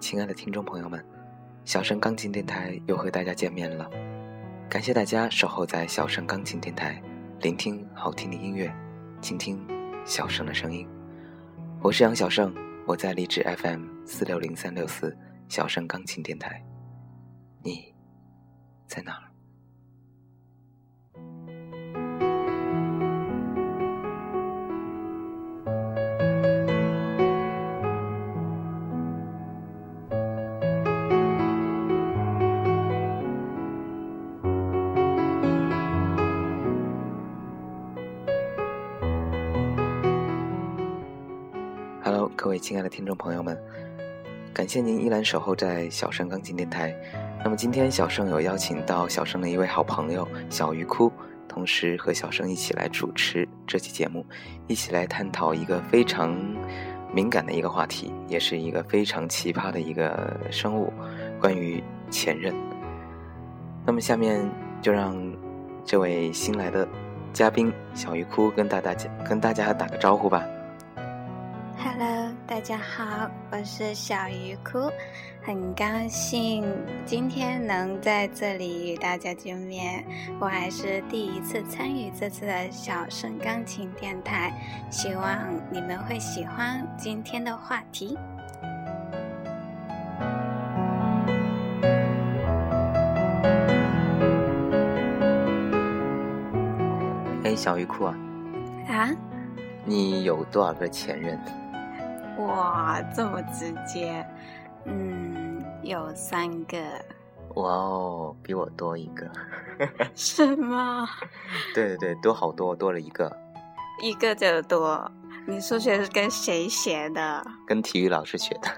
亲爱的听众朋友们，小声钢琴电台又和大家见面了。感谢大家守候在小声钢琴电台，聆听好听的音乐，倾听小声的声音。我是杨小胜，我在荔枝 FM 四六零三六四小声钢琴电台。你在哪儿？亲爱的听众朋友们，感谢您依然守候在小声钢琴电台。那么今天小盛有邀请到小盛的一位好朋友小鱼哭，同时和小盛一起来主持这期节目，一起来探讨一个非常敏感的一个话题，也是一个非常奇葩的一个生物，关于前任。那么下面就让这位新来的嘉宾小鱼哭跟大家跟大家打个招呼吧。Hello，大家好，我是小鱼哭，很高兴今天能在这里与大家见面。我还是第一次参与这次的小声钢琴电台，希望你们会喜欢今天的话题。哎，小鱼哭啊！啊？你有多少个前任？哇，这么直接，嗯，有三个。哇哦，比我多一个。是吗？对对对，多好多，多了一个。一个就多。你数学是跟谁学的？跟体育老师学的。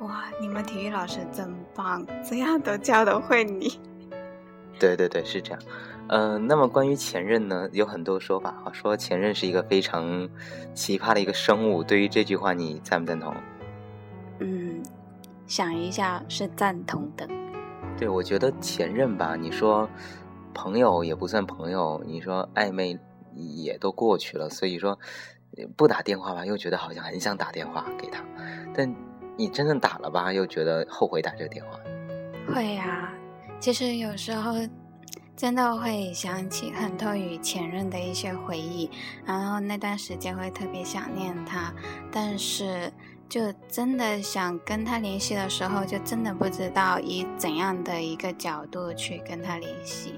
哇，你们体育老师真棒，这样都教得会你。对对对，是这样。嗯，那么关于前任呢，有很多说法啊，说前任是一个非常奇葩的一个生物。对于这句话，你赞不赞同？嗯，想一下是赞同的。对，我觉得前任吧，你说朋友也不算朋友，你说暧昧也都过去了，所以说不打电话吧，又觉得好像很想打电话给他，但你真正打了吧，又觉得后悔打这个电话。会呀，其实有时候。真的会想起很多与前任的一些回忆，然后那段时间会特别想念他，但是就真的想跟他联系的时候，就真的不知道以怎样的一个角度去跟他联系。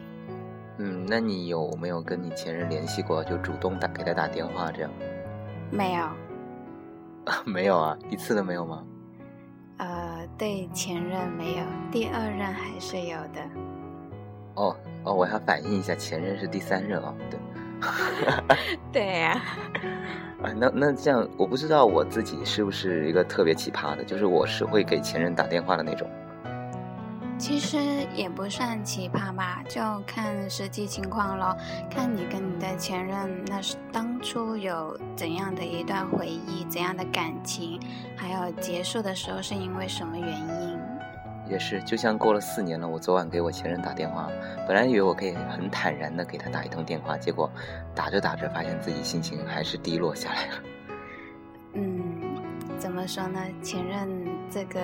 嗯，那你有没有跟你前任联系过？就主动打给他打电话这样？没有。没有啊，一次都没有吗？呃，对前任没有，第二任还是有的。哦。哦，我要反映一下，前任是第三任啊，对，对呀，啊，那那这样，我不知道我自己是不是一个特别奇葩的，就是我是会给前任打电话的那种。其实也不算奇葩吧，就看实际情况咯，看你跟你的前任那是当初有怎样的一段回忆，怎样的感情，还有结束的时候是因为什么原因。也是，就像过了四年了，我昨晚给我前任打电话，本来以为我可以很坦然的给他打一通电话，结果打着打着，发现自己心情还是低落下来了。嗯，怎么说呢？前任这个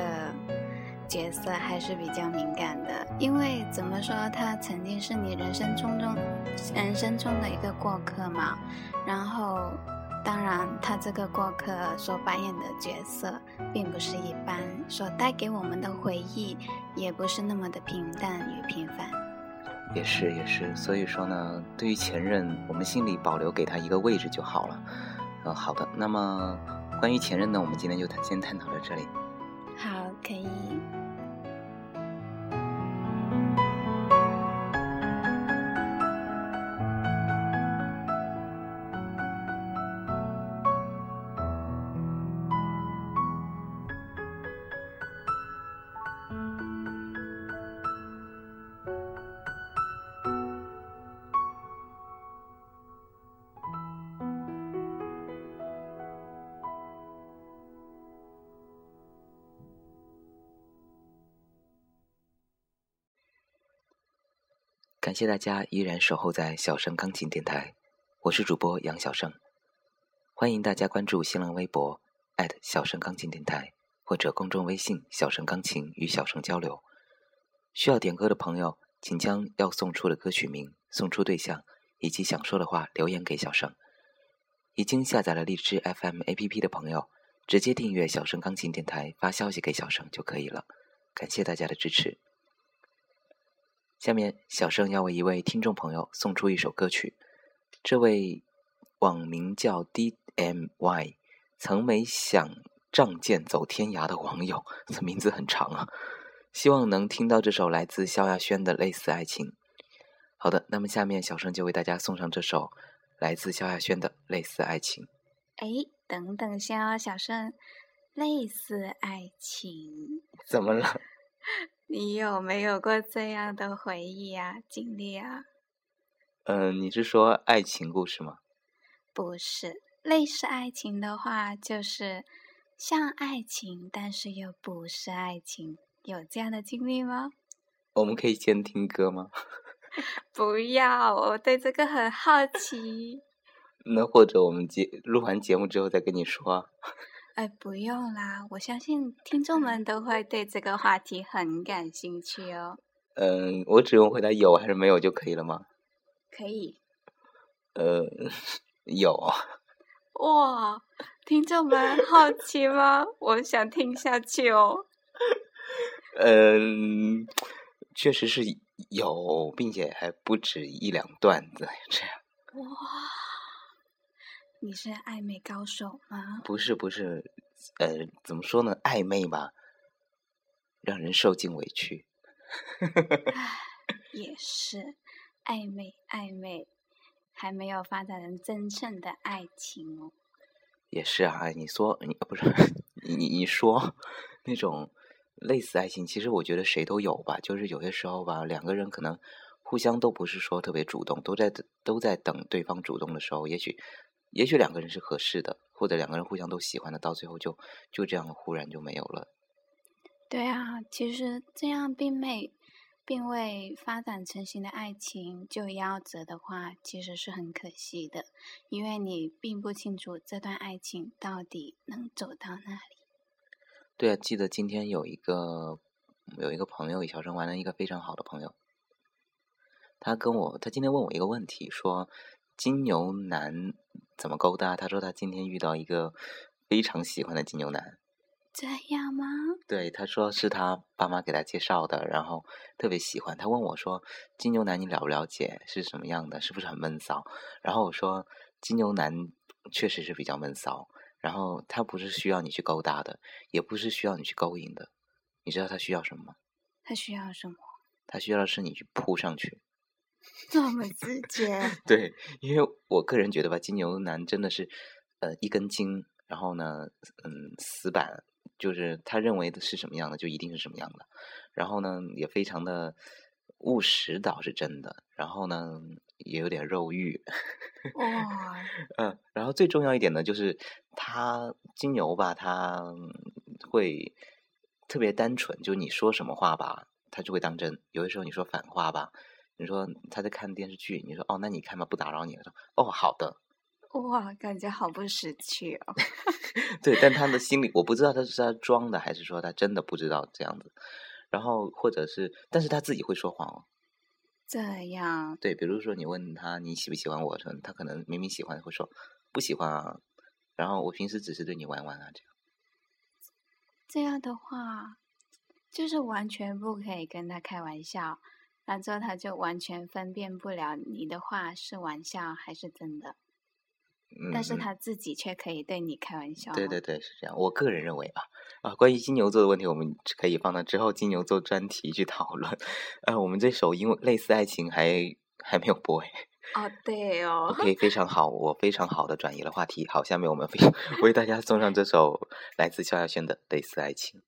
角色还是比较敏感的，因为怎么说，他曾经是你人生中中人生中的一个过客嘛，然后。当然，他这个过客所扮演的角色并不是一般，所带给我们的回忆也不是那么的平淡与平凡。也是也是，所以说呢，对于前任，我们心里保留给他一个位置就好了。嗯，好的。那么关于前任呢，我们今天就先探讨到这里。好，可以。感谢大家依然守候在小声钢琴电台，我是主播杨小盛，欢迎大家关注新浪微博小声钢琴电台，或者公众微信“小声钢琴”与小声交流。需要点歌的朋友，请将要送出的歌曲名、送出对象以及想说的话留言给小声。已经下载了荔枝 FM APP 的朋友，直接订阅小声钢琴电台，发消息给小声就可以了。感谢大家的支持。下面，小盛要为一位听众朋友送出一首歌曲。这位网名叫 DMY，曾没想仗剑走天涯的网友，这名字很长啊。希望能听到这首来自萧亚轩的《类似爱情》。好的，那么下面小盛就为大家送上这首来自萧亚轩的《类似爱情》。哎，等等先哦，小盛，《类似爱情》怎么了？你有没有过这样的回忆啊、经历啊？嗯，你是说爱情故事吗？不是，类似爱情的话，就是像爱情，但是又不是爱情，有这样的经历吗？我们可以先听歌吗？不要，我对这个很好奇。那或者我们节录完节目之后再跟你说。哎，不用啦，我相信听众们都会对这个话题很感兴趣哦。嗯，我只用回答有还是没有就可以了吗？可以。呃，有。哇，听众们好奇吗？我想听下去哦。嗯，确实是有，并且还不止一两段子这样。哇。你是暧昧高手吗？不是不是，呃，怎么说呢？暧昧吧，让人受尽委屈。也是，暧昧暧昧，还没有发展成真正的爱情哦。也是啊，你说你不是 你你你说那种类似爱情，其实我觉得谁都有吧。就是有些时候吧，两个人可能互相都不是说特别主动，都在都在等对方主动的时候，也许。也许两个人是合适的，或者两个人互相都喜欢的，到最后就就这样忽然就没有了。对啊，其实这样并没并未发展成型的爱情就夭折的话，其实是很可惜的，因为你并不清楚这段爱情到底能走到哪里。对啊，记得今天有一个有一个朋友，小生玩了一个非常好的朋友，他跟我，他今天问我一个问题，说。金牛男怎么勾搭？他说他今天遇到一个非常喜欢的金牛男。这样吗？对，他说是他爸妈给他介绍的，然后特别喜欢。他问我说：“金牛男你了不了解是什么样的？是不是很闷骚？”然后我说：“金牛男确实是比较闷骚，然后他不是需要你去勾搭的，也不是需要你去勾引的。你知道他需要什么吗？他需要什么？他需要的是你去扑上去。” 这么直接？对，因为我个人觉得吧，金牛男真的是，呃，一根筋，然后呢，嗯，死板，就是他认为的是什么样的，就一定是什么样的。然后呢，也非常的务实，倒是真的。然后呢，也有点肉欲。哇！嗯，然后最重要一点呢，就是他金牛吧，他会特别单纯，就你说什么话吧，他就会当真。有的时候你说反话吧。你说他在看电视剧，你说哦，那你看吧，不打扰你。了说哦，好的。哇，感觉好不识趣哦。对，但他的心里，我不知道他是他装的，还是说他真的不知道这样子。然后或者是，但是他自己会说谎哦。这样。对，比如说你问他你喜不喜欢我，说他可能明明喜欢，会说不喜欢啊。然后我平时只是对你玩玩啊，这样。这样的话，就是完全不可以跟他开玩笑。那之后他就完全分辨不了你的话是玩笑还是真的，但是他自己却可以对你开玩笑。对对对，是这样。我个人认为吧，啊，关于金牛座的问题，我们可以放到之后金牛座专题去讨论。呃，我们这首因为类似爱情还还没有播哎。哦，对哦。，OK，非常好，我非常好的转移了话题。好，下面我们 为大家送上这首来自萧亚轩的《类似爱情》。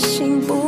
幸福。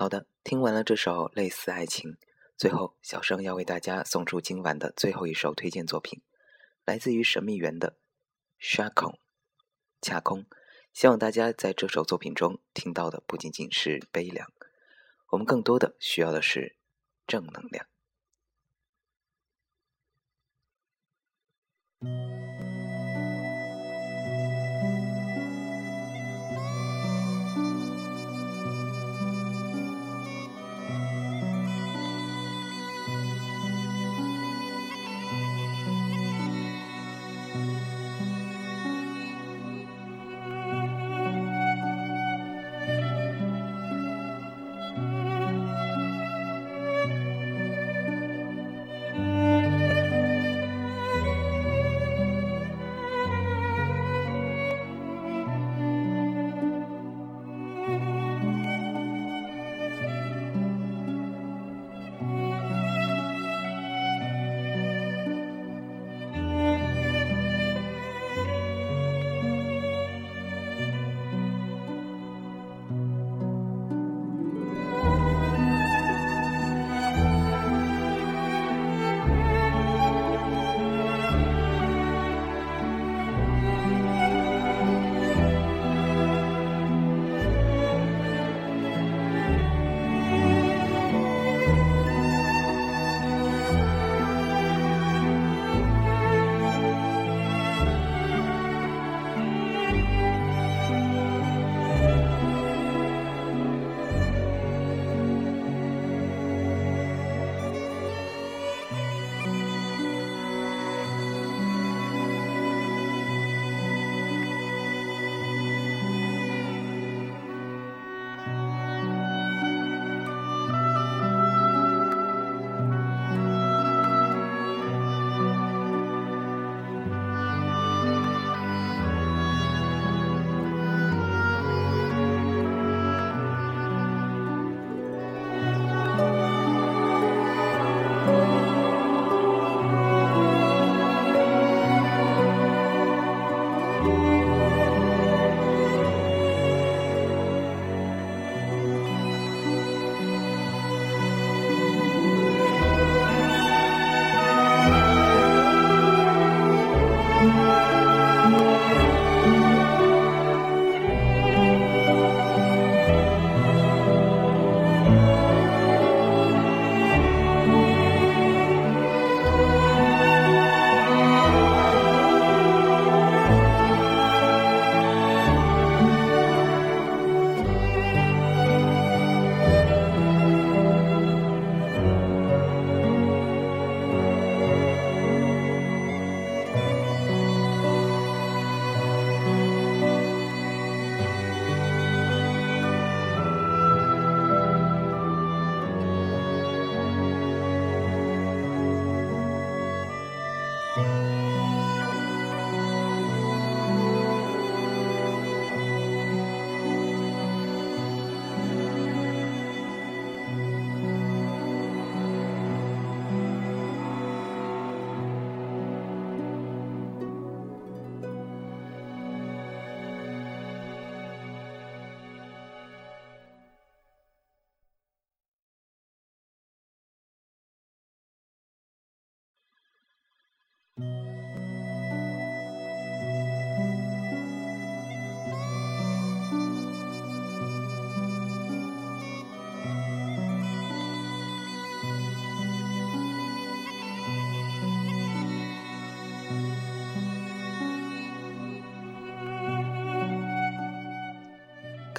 好的，听完了这首类似爱情，最后小生要为大家送出今晚的最后一首推荐作品，来自于神秘园的《恰空》。恰空，希望大家在这首作品中听到的不仅仅是悲凉，我们更多的需要的是正能量。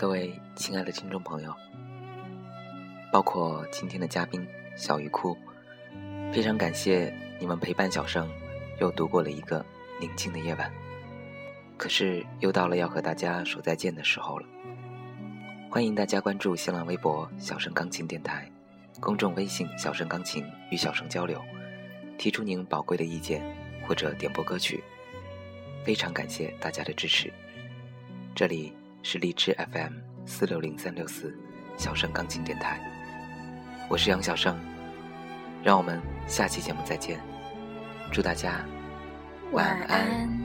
各位亲爱的听众朋友，包括今天的嘉宾小鱼哭，非常感谢你们陪伴小盛，又度过了一个宁静的夜晚。可是又到了要和大家说再见的时候了。欢迎大家关注新浪微博“小盛钢琴电台”，公众微信“小盛钢琴”与小盛交流，提出您宝贵的意见或者点播歌曲。非常感谢大家的支持。这里是荔枝 FM 四六零三六四小盛钢琴电台，我是杨小盛，让我们下期节目再见。祝大家晚安。